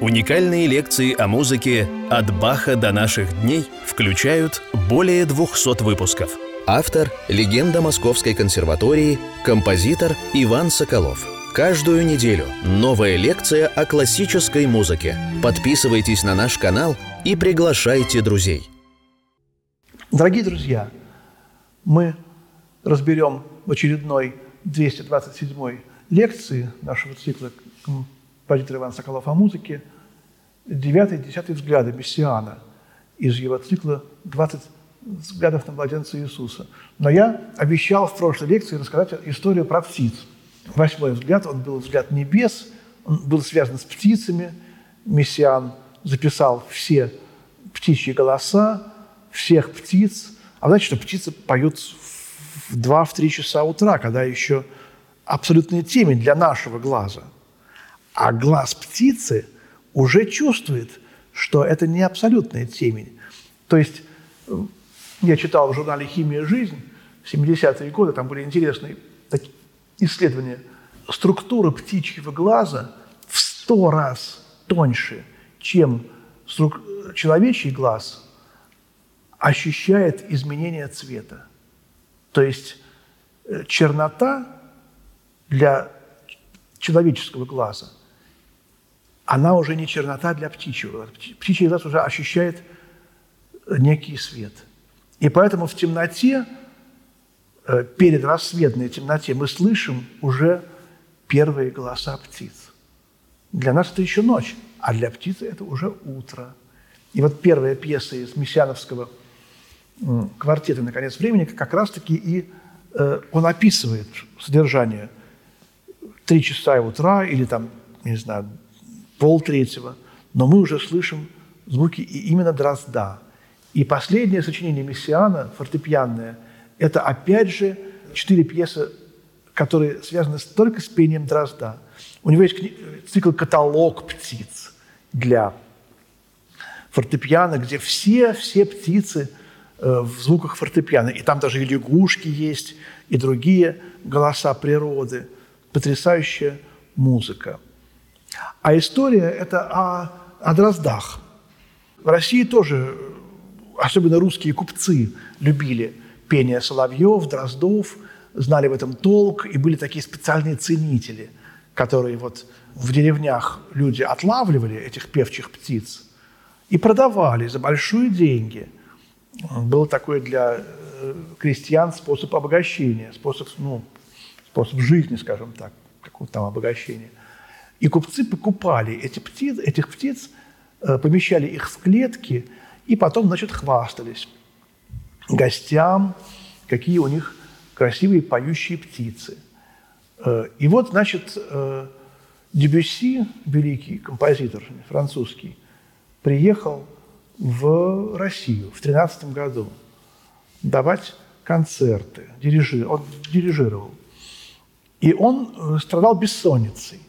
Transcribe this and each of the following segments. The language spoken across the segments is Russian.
Уникальные лекции о музыке «От Баха до наших дней» включают более 200 выпусков. Автор – легенда Московской консерватории, композитор Иван Соколов. Каждую неделю новая лекция о классической музыке. Подписывайтесь на наш канал и приглашайте друзей. Дорогие друзья, мы разберем в очередной 227 лекции нашего цикла композитор Иван Соколов о музыке, девятый и десятый взгляды Мессиана из его цикла «20 взглядов на младенца Иисуса». Но я обещал в прошлой лекции рассказать историю про птиц. Восьмой взгляд, он был взгляд небес, он был связан с птицами. Мессиан записал все птичьи голоса, всех птиц. А знаете, что птицы поют в 2-3 часа утра, когда еще абсолютная темень для нашего глаза – а глаз птицы уже чувствует, что это не абсолютная темень. То есть э, я читал в журнале «Химия. Жизнь» в 70-е годы, там были интересные исследования. Структура птичьего глаза в сто раз тоньше, чем человечий глаз ощущает изменение цвета. То есть э, чернота для человеческого глаза – она уже не чернота для птичьего. Птичий глаз уже ощущает некий свет. И поэтому в темноте, э, перед рассветной темноте, мы слышим уже первые голоса птиц. Для нас это еще ночь, а для птицы это уже утро. И вот первая пьеса из мессиановского квартета «Наконец времени» как раз-таки и э, он описывает содержание три часа утра или там, не знаю, полтретьего, но мы уже слышим звуки именно дрозда. И последнее сочинение Мессиана, фортепианное, это опять же четыре пьесы, которые связаны только с пением дрозда. У него есть цикл «Каталог птиц» для фортепиано, где все, все птицы э, в звуках фортепиано. И там даже и лягушки есть, и другие голоса природы. Потрясающая музыка. А история – это о, о дроздах. В России тоже, особенно русские купцы, любили пение соловьев, дроздов, знали в этом толк, и были такие специальные ценители, которые вот в деревнях люди отлавливали этих певчих птиц и продавали за большие деньги. Был такой для э, крестьян способ обогащения, способ, ну, способ жизни, скажем так, какого-то там обогащения. И купцы покупали эти птиц, этих птиц, э, помещали их в клетки и потом, значит, хвастались гостям, какие у них красивые поющие птицы. Э, и вот, значит, э, Дебюсси, великий композитор французский, приехал в Россию в 13 году давать концерты, дирижи... он дирижировал. И он страдал бессонницей.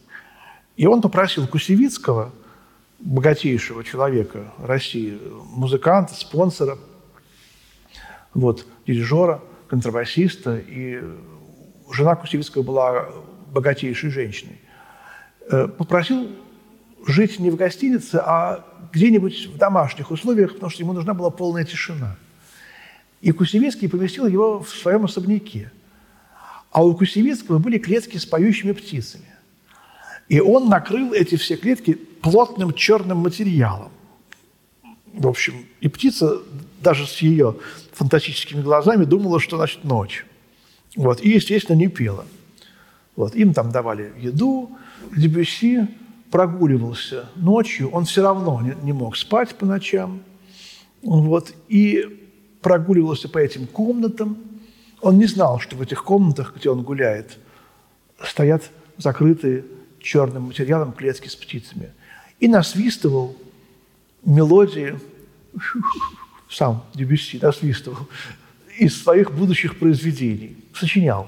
И он попросил Кусевицкого, богатейшего человека России, музыканта, спонсора, вот, дирижера, контрабасиста, и жена Кусевицкого была богатейшей женщиной, э, попросил жить не в гостинице, а где-нибудь в домашних условиях, потому что ему нужна была полная тишина. И Кусевицкий поместил его в своем особняке. А у Кусевицкого были клетки с поющими птицами. И он накрыл эти все клетки плотным черным материалом. В общем, и птица даже с ее фантастическими глазами думала, что значит ночь. Вот, и, естественно, не пела. Вот, им там давали еду. Дебюсси прогуливался ночью, он все равно не, не мог спать по ночам. Вот, и прогуливался по этим комнатам. Он не знал, что в этих комнатах, где он гуляет, стоят закрытые черным материалом клетки с птицами. И насвистывал мелодии, сам Дебюсси насвистывал, из своих будущих произведений, сочинял.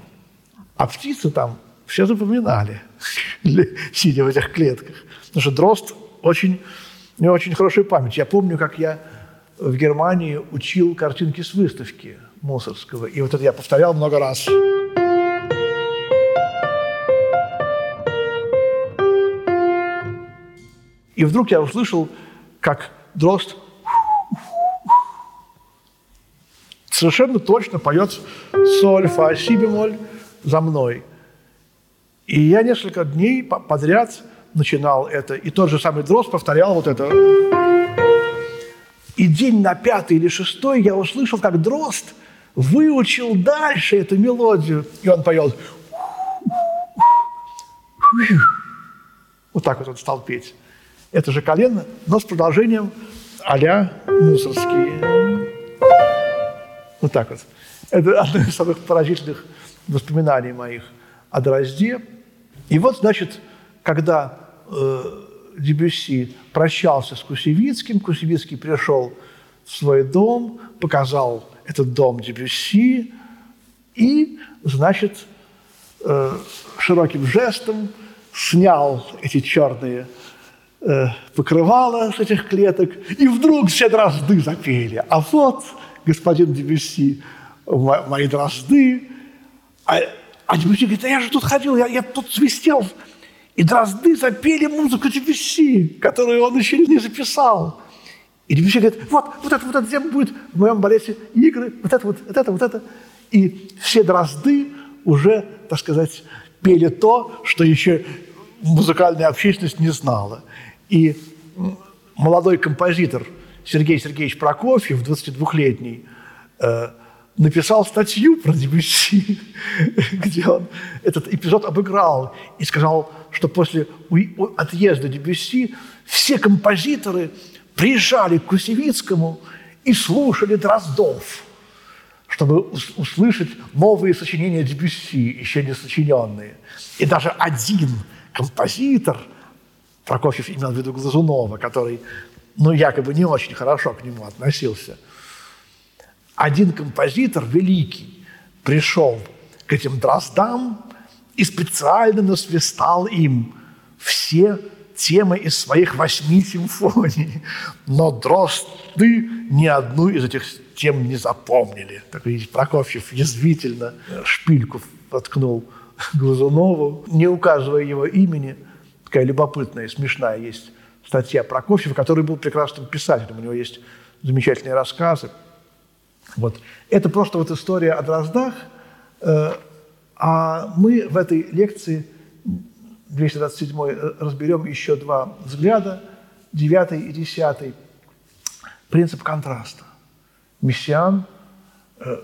А птицы там все запоминали, сидя в этих клетках. Потому что дрозд очень, у него очень хорошая память. Я помню, как я в Германии учил картинки с выставки Мусорского. И вот это я повторял много раз. И вдруг я услышал, как дрозд совершенно точно поет соль, фа, си бемоль за мной. И я несколько дней подряд начинал это, и тот же самый дрозд повторял вот это. И день на пятый или шестой я услышал, как дрозд выучил дальше эту мелодию, и он поет. Вот так вот он стал петь. Это же колено, но с продолжением а-ля мусорские. Вот так вот. Это одно из самых поразительных воспоминаний моих о Дрозде. И вот, значит, когда э, Дебюсси прощался с Кусевицким, Кусевицкий пришел в свой дом, показал этот дом Дебюсси и, значит, э, широким жестом снял эти черные э, покрывала с этих клеток, и вдруг все дрозды запели. А вот господин Дебюсси, мои дрозды. А, а Дебюсси говорит, а я же тут ходил, я, я тут свистел. И дрозды запели музыку Дебюсси, которую он еще не записал. И Дебюсси говорит, вот, вот это, вот это где будет в моем балете игры, вот это, вот, вот это, вот это. И все дрозды уже, так сказать, пели то, что еще музыкальная общественность не знала. И молодой композитор – Сергей Сергеевич Прокофьев, 22-летний, э, написал статью про Дебюсси, где он этот эпизод обыграл и сказал, что после отъезда Дебюсси все композиторы приезжали к Кусевицкому и слушали Дроздов, чтобы услышать новые сочинения Дебюсси, еще не сочиненные. И даже один композитор, Прокофьев имел в виду Глазунова, который ну, якобы не очень хорошо к нему относился. Один композитор великий пришел к этим дроздам и специально насвистал им все темы из своих восьми симфоний. Но дрозды ни одну из этих тем не запомнили. Так видите, Прокофьев язвительно шпильку воткнул Глазунову, не указывая его имени. Такая любопытная, смешная есть статья Прокофьева, который был прекрасным писателем. У него есть замечательные рассказы. Вот. Это просто вот история о Дроздах. Э, а мы в этой лекции 227 разберем еще два взгляда, 9 и 10. Принцип контраста. Мессиан э,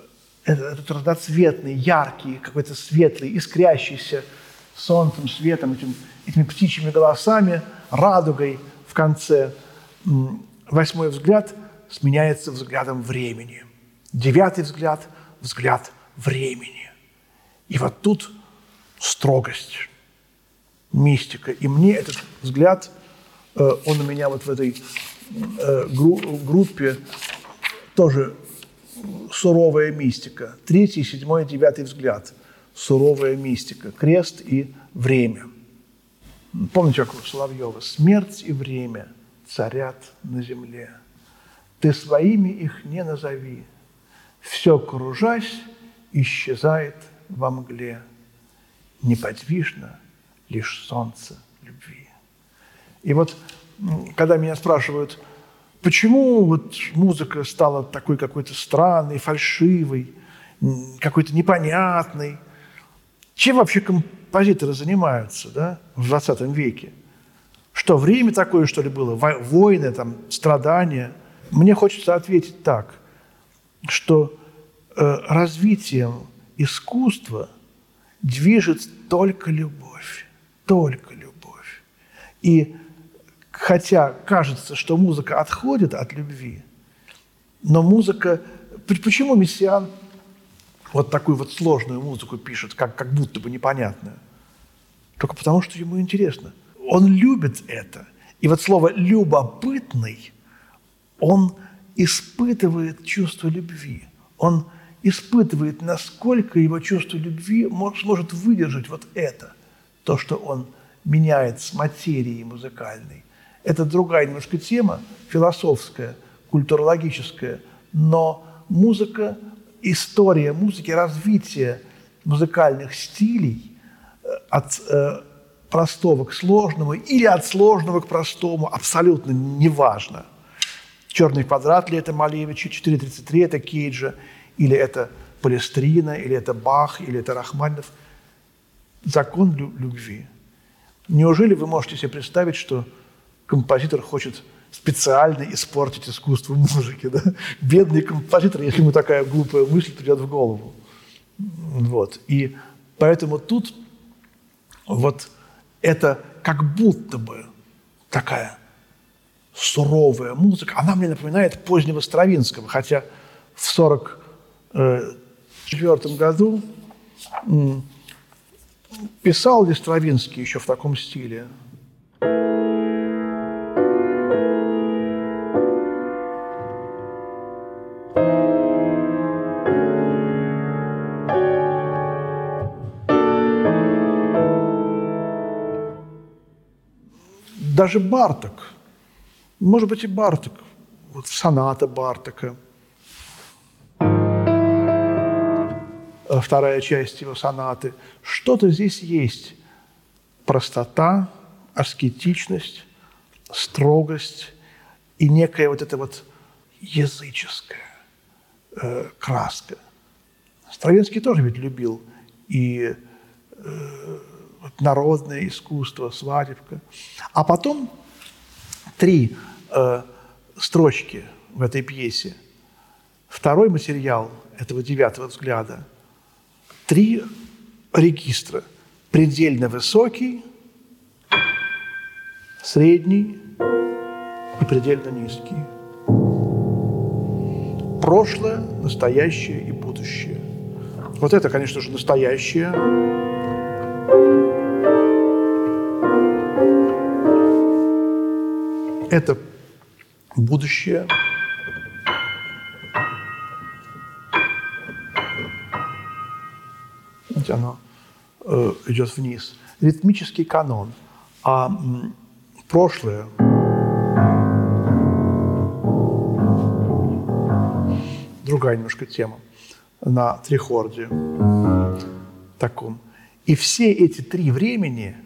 этот разноцветный, яркий, какой-то светлый, искрящийся солнцем, светом, этим, этими птичьими голосами, радугой – в конце восьмой взгляд сменяется взглядом времени. Девятый взгляд – взгляд времени. И вот тут строгость, мистика. И мне этот взгляд, э, он у меня вот в этой э, группе тоже суровая мистика. Третий, седьмой, девятый взгляд. Суровая мистика. Крест и время – Помните, как у Соловьева? «Смерть и время царят на земле. Ты своими их не назови. Все, кружась, исчезает во мгле. Неподвижно лишь солнце любви». И вот, когда меня спрашивают, почему вот музыка стала такой какой-то странной, фальшивой, какой-то непонятной, чем вообще композиторы занимаются да, в 20 веке? Что время такое, что ли, было? Войны, там, страдания? Мне хочется ответить так, что э, развитием искусства движет только любовь. Только любовь. И хотя кажется, что музыка отходит от любви, но музыка... Почему Мессиан вот такую вот сложную музыку пишет, как, как будто бы непонятную. Только потому, что ему интересно. Он любит это. И вот слово «любопытный», он испытывает чувство любви. Он испытывает, насколько его чувство любви сможет выдержать вот это, то, что он меняет с материей музыкальной. Это другая немножко тема, философская, культурологическая, но музыка история музыки, развитие музыкальных стилей э, от э, простого к сложному или от сложного к простому, абсолютно неважно. Черный квадрат ли это Малевича, 4.33 это Кейджа, или это Палестрина, или это Бах, или это Рахманинов. Закон любви. Неужели вы можете себе представить, что композитор хочет специально испортить искусство музыки? Да? Бедный композитор, если ему такая глупая мысль придет в голову. Вот. И поэтому тут вот это как будто бы такая суровая музыка, она мне напоминает позднего Стравинского, хотя в 1944 году писал ли Стравинский еще в таком стиле? Даже Барток, может быть и Барток, вот соната Бартока, вторая часть его сонаты, что-то здесь есть. Простота, аскетичность, строгость и некая вот эта вот языческая э, краска. Стравинский тоже ведь любил. И э, народное искусство, свадебка. А потом три э, строчки в этой пьесе. Второй материал этого девятого взгляда. Три регистра. Предельно высокий, средний и предельно низкий. Прошлое, настоящее и будущее. Вот это, конечно же, настоящее это будущее. Видите, оно э, идет вниз. Ритмический канон. А прошлое другая немножко тема на трихорде таком. И все эти три времени,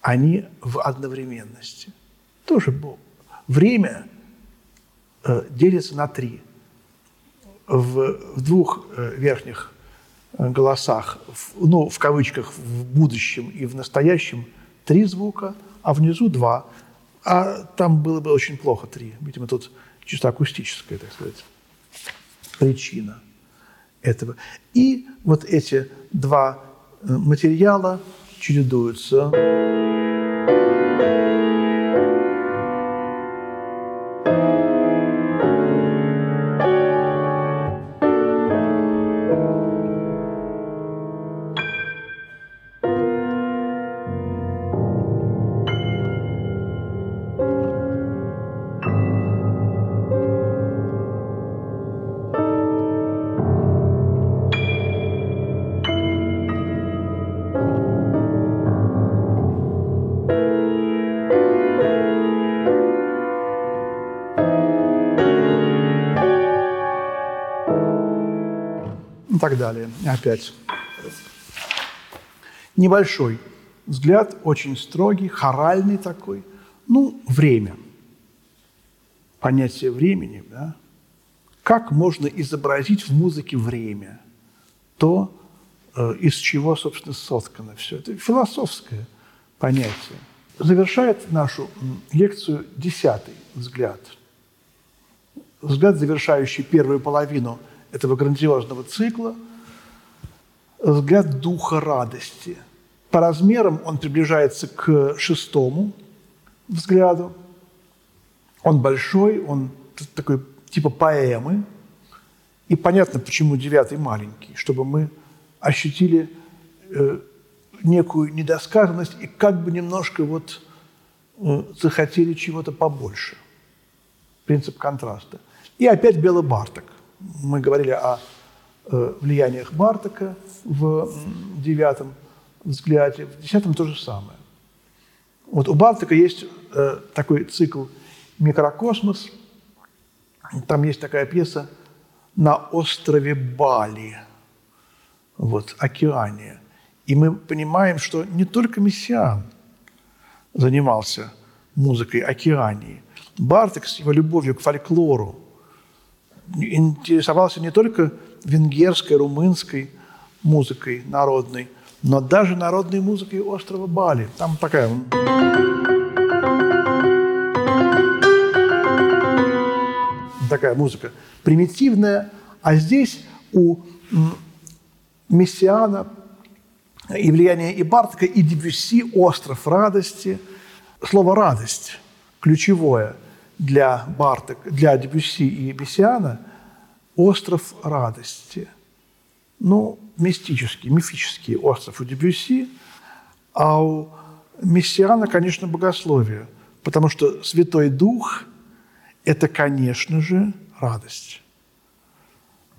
они в одновременности – тоже. Время э, делится на три. В, в двух э, верхних э, голосах, в, ну, в кавычках, в будущем и в настоящем три звука, а внизу два. А там было бы очень плохо три. Видимо, тут чисто акустическая, так сказать, причина этого. И вот эти два материала чередуются. Так далее. Опять. Небольшой взгляд, очень строгий, хоральный такой. Ну, время. Понятие времени, да? Как можно изобразить в музыке время? То, э, из чего, собственно, соткано все. Это философское понятие. Завершает нашу лекцию десятый взгляд. Взгляд, завершающий первую половину – этого грандиозного цикла взгляд духа радости. По размерам он приближается к шестому взгляду. Он большой, он такой типа поэмы. И понятно, почему девятый маленький, чтобы мы ощутили э, некую недосказанность и как бы немножко вот э, захотели чего-то побольше. Принцип контраста. И опять белый барток мы говорили о э, влияниях Бартака в девятом взгляде, в десятом то же самое. Вот у Бартака есть э, такой цикл «Микрокосмос», там есть такая пьеса «На острове Бали», вот, «Океания». И мы понимаем, что не только Мессиан занимался музыкой океании. Барток с его любовью к фольклору интересовался не только венгерской, румынской музыкой народной, но даже народной музыкой острова Бали. Там такая... Такая музыка примитивная, а здесь у Мессиана и влияние и Бартака, и Дебюсси «Остров радости». Слово «радость» ключевое для Бартака, для Дебюсси и Мессиана – «Остров радости». Ну, мистический, мифический остров у Дебюсси, а у Мессиана, конечно, богословие, потому что Святой Дух – это, конечно же, радость.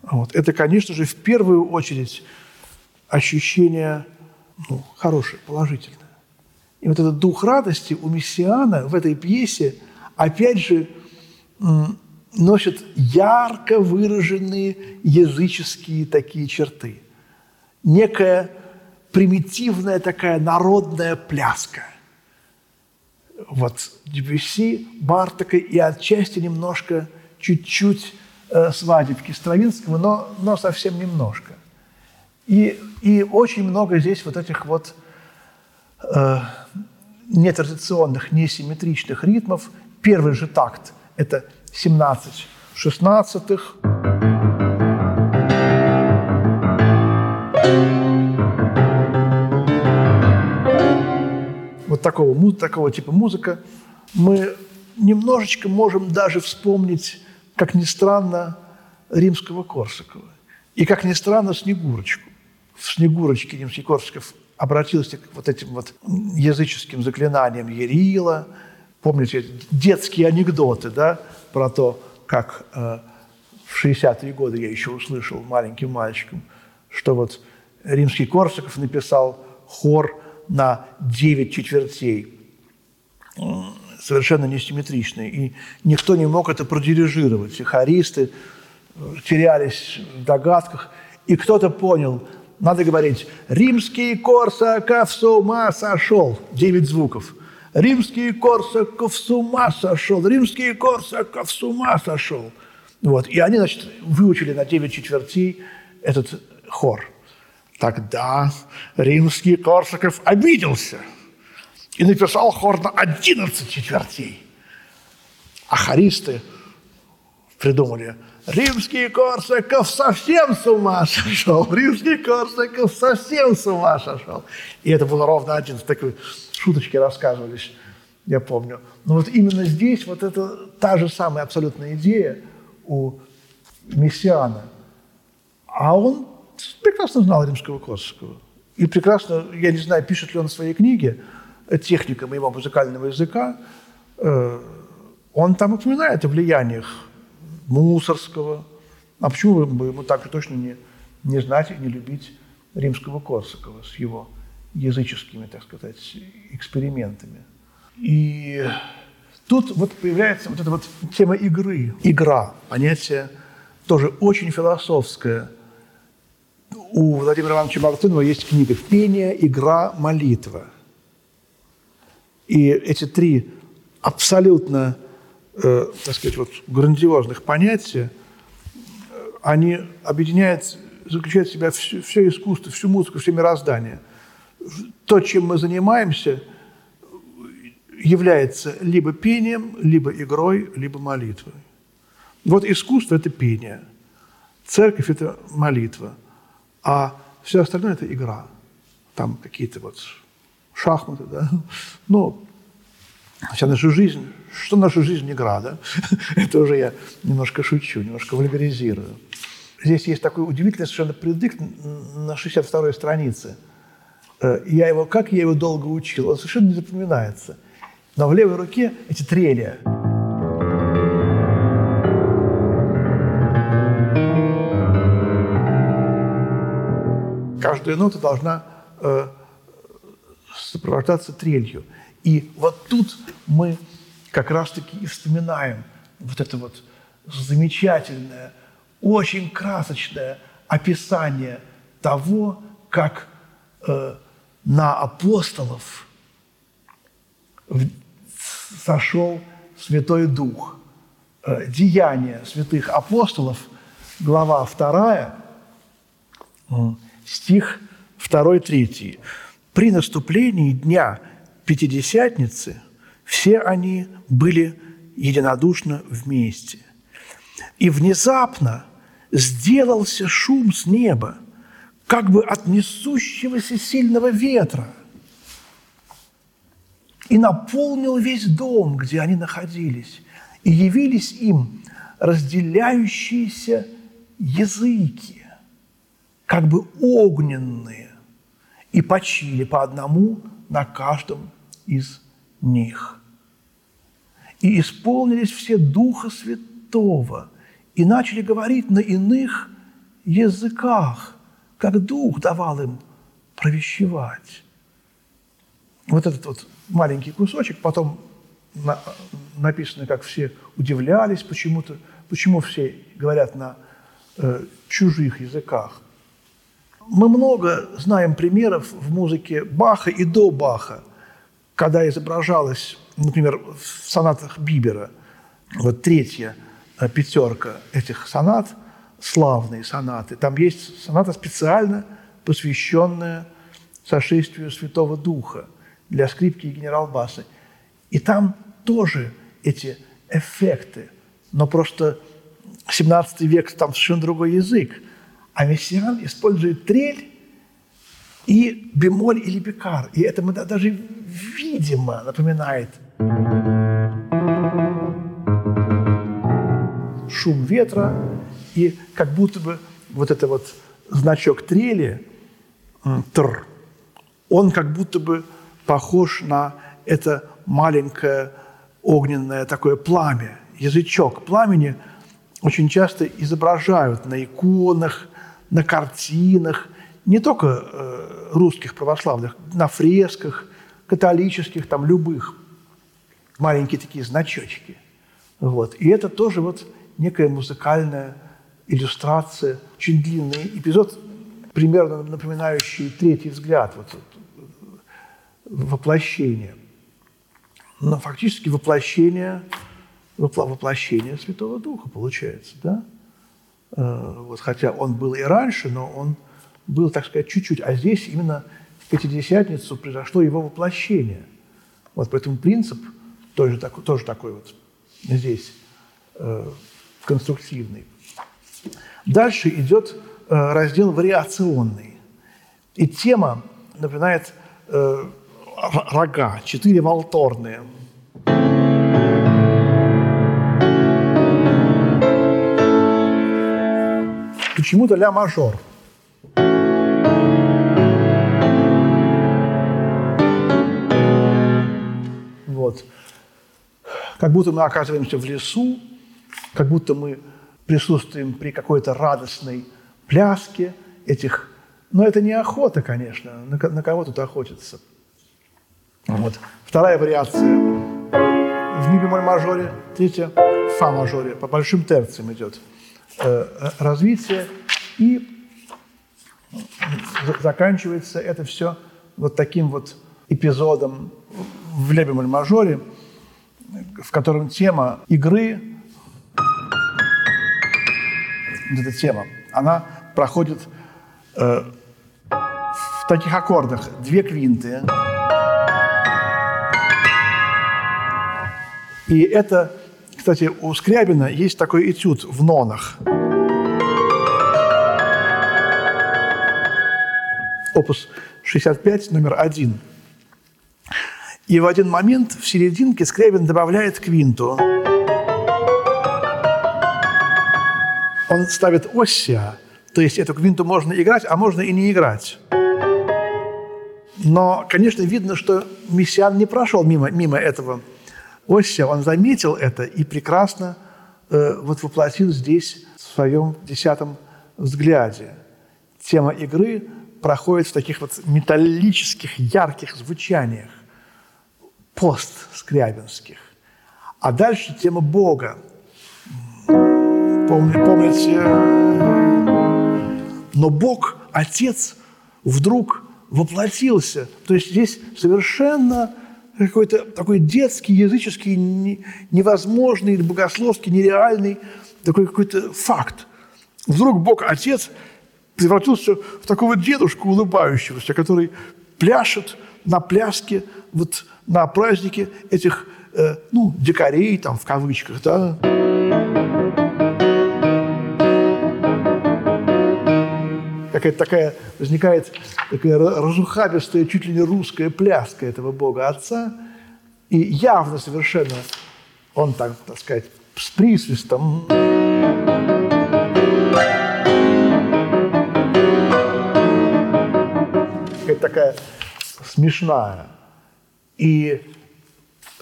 Вот. Это, конечно же, в первую очередь ощущение ну, хорошее, положительное. И вот этот дух радости у Мессиана в этой пьесе, опять же, носит ярко выраженные языческие такие черты. Некая примитивная такая народная пляска. Вот Дебюсси, Бартака и отчасти немножко, чуть-чуть э, свадебки Стравинского, но, но совсем немножко. И, и очень много здесь вот этих вот э, нетрадиционных, несимметричных ритмов. Первый же такт – это 17 шестнадцатых. Вот такого, такого типа музыка. Мы немножечко можем даже вспомнить, как ни странно, римского Корсакова. И, как ни странно, Снегурочку в Снегурочке Римский-Корсаков обратился к вот этим вот языческим заклинаниям Ерила. Помните детские анекдоты, да, про то, как э, в 60-е годы я еще услышал маленьким мальчиком, что вот римский Корсаков написал хор на 9 четвертей, совершенно несимметричный, и никто не мог это продирижировать. И э, терялись в догадках, и кто-то понял, надо говорить «Римский Корсаков с ума сошел» – девять звуков. «Римский Корсаков с ума сошел», «Римский Корсаков с ума сошел». Вот. И они, значит, выучили на девять четвертей этот хор. Тогда римский Корсаков обиделся и написал хор на одиннадцать четвертей. А хористы придумали – Римский Корсаков совсем с ума сошел. Римский Корсаков совсем с ума сошел. И это было ровно один. Такой шуточки рассказывались, я помню. Но вот именно здесь вот это та же самая абсолютная идея у Мессиана. А он прекрасно знал римского Корсакова. И прекрасно, я не знаю, пишет ли он в своей книге «Техника моего музыкального языка», э, он там упоминает о влияниях Мусорского. А почему бы ему так точно не, не знать и не любить римского Корсакова с его языческими, так сказать, экспериментами? И тут вот появляется вот эта вот тема игры. Игра, понятие тоже очень философское. У Владимира Ивановича Мартынова есть книга «Пение, игра, молитва». И эти три абсолютно э, так сказать, вот, грандиозных понятий, они объединяют, заключают в себя все, все искусство, всю музыку, все мироздание. То, чем мы занимаемся, является либо пением, либо игрой, либо молитвой. Вот искусство – это пение, церковь – это молитва, а все остальное – это игра. Там какие-то вот шахматы, да? Ну, Вся наша жизнь, что наша жизнь игра, да? Это уже я немножко шучу, немножко вульгаризирую. Здесь есть такой удивительный совершенно предикт на 62-й странице. Э, я его, как я его долго учил, он совершенно не запоминается. Но в левой руке эти трели. Каждая нота должна э, сопровождаться трелью – и вот тут мы как раз-таки и вспоминаем вот это вот замечательное, очень красочное описание того, как э, на апостолов сошел Святой Дух. Э, Деяния святых апостолов, глава 2, стих 2-3. «При наступлении дня Пятидесятницы все они были единодушно вместе. И внезапно сделался шум с неба, как бы от несущегося сильного ветра, и наполнил весь дом, где они находились, и явились им разделяющиеся языки, как бы огненные, и почили по одному на каждом из них. И исполнились все Духа Святого, и начали говорить на иных языках, как Дух давал им провещевать. Вот этот вот маленький кусочек, потом на, написано, как все удивлялись почему-то, почему все говорят на э, чужих языках. Мы много знаем примеров в музыке Баха и до Баха, когда изображалось, например, в сонатах Бибера, вот третья э, пятерка этих сонат, славные сонаты, там есть соната специально посвященная сошествию Святого Духа для скрипки и генерал-баса. И там тоже эти эффекты, но просто 17 век там совершенно другой язык. А Мессиан использует трель и бемоль или бекар. И это мы даже видимо напоминает шум ветра и как будто бы вот это вот значок трели, тр, он как будто бы похож на это маленькое огненное такое пламя, язычок пламени очень часто изображают на иконах, на картинах, не только э, русских православных, на фресках, католических, там любых, маленькие такие значочки. Вот. И это тоже вот некая музыкальная иллюстрация, очень длинный эпизод, примерно напоминающий третий взгляд, вот, воплощение. Но фактически воплощение, воплощение Святого Духа получается, да? Э, вот, хотя он был и раньше, но он был, так сказать, чуть-чуть. А здесь именно в Пятидесятницу произошло его воплощение. Вот поэтому принцип тоже, такой, тоже такой вот здесь э, конструктивный. Дальше идет э, раздел вариационный. И тема напоминает э, рога, четыре волторные. Почему-то ля мажор – Вот. Как будто мы оказываемся в лесу, как будто мы присутствуем при какой-то радостной пляске этих... Но это не охота, конечно. На, на кого тут охотиться? Вот. Вторая вариация в ми бемоль мажоре, третья в фа мажоре. По большим терциям идет э, развитие. И заканчивается это все вот таким вот эпизодом в ле бемоль мажоре, в котором тема игры, вот эта тема, она проходит э, в таких аккордах. Две квинты. И это, кстати, у Скрябина есть такой этюд в нонах. Опус 65, номер один – и в один момент в серединке Скрябин добавляет квинту. Он ставит оссия, то есть эту квинту можно играть, а можно и не играть. Но, конечно, видно, что Мессиан не прошел мимо, мимо этого оссия, он заметил это и прекрасно э, вот воплотил здесь в своем десятом взгляде. Тема игры проходит в таких вот металлических, ярких звучаниях пост скрябинских. А дальше тема Бога. Помните, помните? Но Бог, Отец, вдруг воплотился. То есть здесь совершенно какой-то такой детский, языческий, невозможный, богословский, нереальный такой какой-то факт. Вдруг Бог Отец превратился в такого дедушку улыбающегося, который пляшет на пляске, вот на празднике этих, э, ну, дикарей, там, в кавычках, да. Какая-то такая возникает такая разухабистая, чуть ли не русская пляска этого Бога Отца. И явно совершенно он так, так сказать, с присвистом. Какая-то такая смешная. И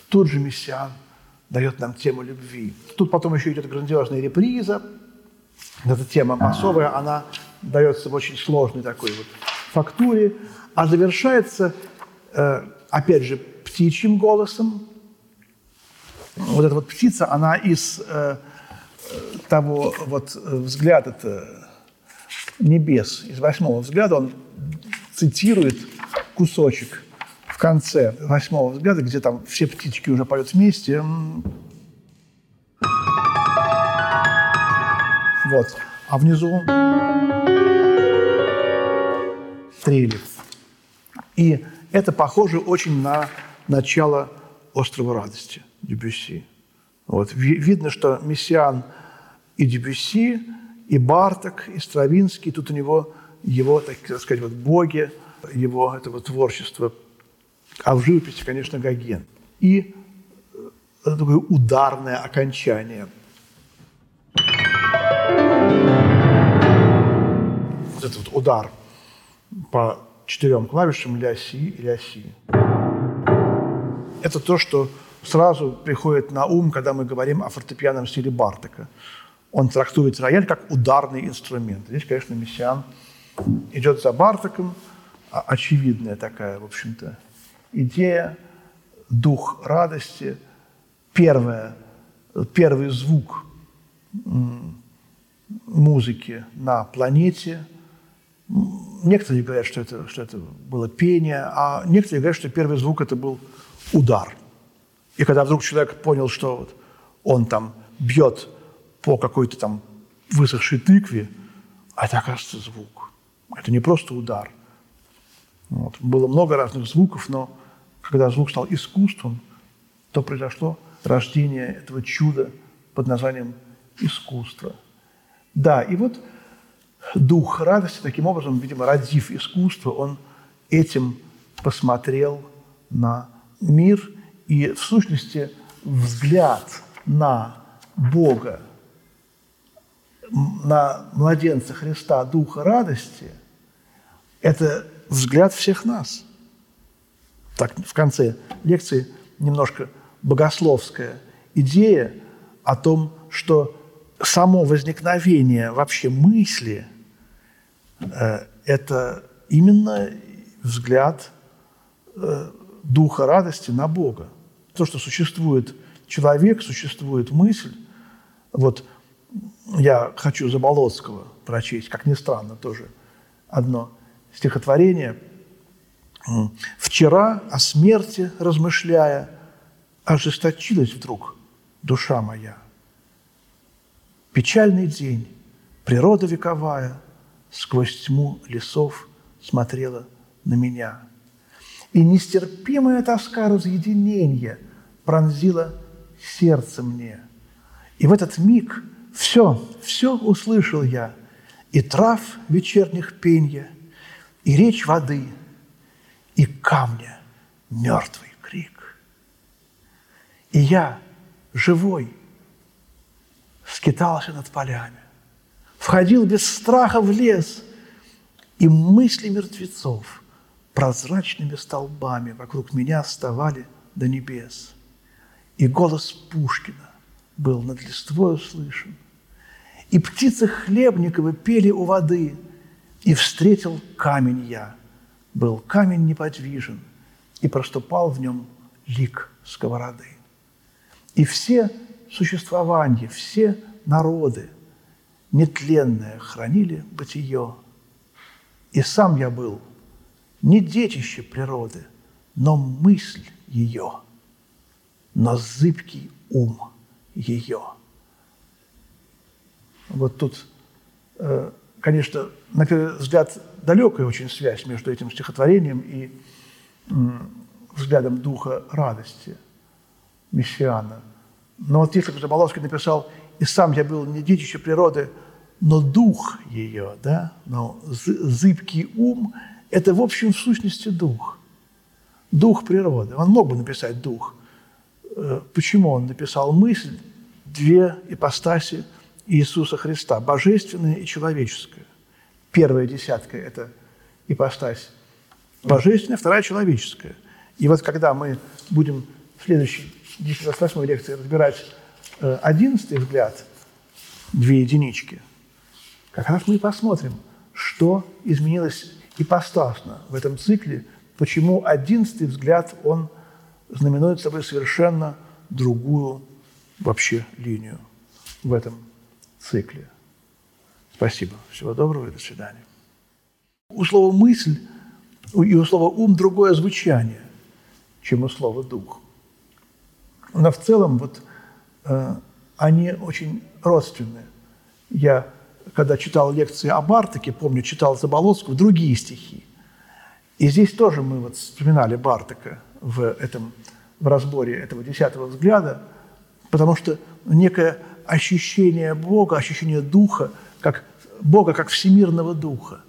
тут же Мессиан дает нам тему любви. Тут потом еще идет грандиозная реприза. Эта тема массовая, она дается в очень сложной такой вот фактуре, а завершается, э, опять же, птичьим голосом. Вот эта вот птица, она из э, того вот взгляда небес, из восьмого взгляда, он цитирует кусочек в конце восьмого взгляда, где там все птички уже поют вместе. Вот. А внизу трелев. И это похоже очень на начало «Острова радости» Дебюсси. Вот. Видно, что Мессиан и Дебюсси, и Барток, и Стравинский, тут у него его, так сказать, вот боги, его этого творчества. А в живописи, конечно, Гоген. И э, такое ударное окончание. Вот этот вот удар – по четырем клавишам ля си ля си. Это то, что сразу приходит на ум, когда мы говорим о фортепианном стиле Бартека. Он трактует рояль как ударный инструмент. Здесь, конечно, Мессиан идет за Бартеком, а очевидная такая, в общем-то, идея, дух радости, первое, первый звук музыки на планете – Некоторые говорят, что это, что это было пение, а некоторые говорят, что первый звук это был удар. И когда вдруг человек понял, что вот он там бьет по какой-то там высохшей тыкве, а это, оказывается, звук. Это не просто удар. Вот. Было много разных звуков, но когда звук стал искусством, то произошло рождение этого чуда под названием искусство. Да, и вот дух радости, таким образом, видимо, родив искусство, он этим посмотрел на мир. И в сущности взгляд на Бога, на младенца Христа, духа радости, это взгляд всех нас. Так, в конце лекции немножко богословская идея о том, что само возникновение вообще мысли – Э, это именно взгляд э, духа радости на Бога. То, что существует человек, существует мысль. Вот я хочу Заболоцкого прочесть, как ни странно, тоже одно стихотворение. «Вчера о смерти размышляя, ожесточилась вдруг душа моя. Печальный день, природа вековая – сквозь тьму лесов смотрела на меня. И нестерпимая тоска разъединения пронзила сердце мне. И в этот миг все, все услышал я, и трав вечерних пенья, и речь воды, и камня мертвый крик. И я, живой, скитался над полями, входил без страха в лес, и мысли мертвецов прозрачными столбами вокруг меня вставали до небес. И голос Пушкина был над листвой услышан. И птицы Хлебниковы пели у воды, и встретил камень я. Был камень неподвижен, и проступал в нем лик сковороды. И все существования, все народы – нетленное хранили бытие. И сам я был не детище природы, но мысль ее, но зыбкий ум ее. Вот тут, э, конечно, на первый взгляд, далекая очень связь между этим стихотворением и взглядом духа радости Мессиана. Но вот если бы Заболоцкий написал «И сам я был не детище природы, но дух ее», да, но зыбкий ум – это, в общем, в сущности дух. Дух природы. Он мог бы написать дух. Э, почему он написал мысль, две ипостаси Иисуса Христа, божественная и человеческая. Первая десятка – это ипостась божественная, вторая – человеческая. И вот когда мы будем в следующей 10-28 лекции разбирать э, одиннадцатый взгляд, две единички, как раз мы и посмотрим, что изменилось ипостасно в этом цикле, почему одиннадцатый взгляд, он знаменует собой совершенно другую вообще линию в этом цикле. Спасибо. Всего доброго и до свидания. У слова «мысль» и у слова «ум» другое звучание, чем у слова «дух». Но в целом вот э, они очень родственны. Я, когда читал лекции о Бартаке, помню, читал Заболоцкую, другие стихи. И здесь тоже мы вот вспоминали Бартака в этом в разборе этого десятого взгляда, потому что некое ощущение Бога, ощущение Духа, как Бога как всемирного Духа.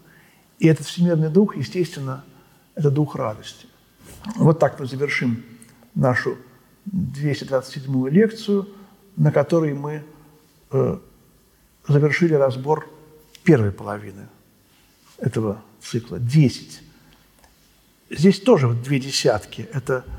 И этот всемирный Дух, естественно, это Дух радости. Вот так мы завершим нашу 227-ю лекцию, на которой мы э, завершили разбор первой половины этого цикла, 10. Здесь тоже вот две десятки. Это –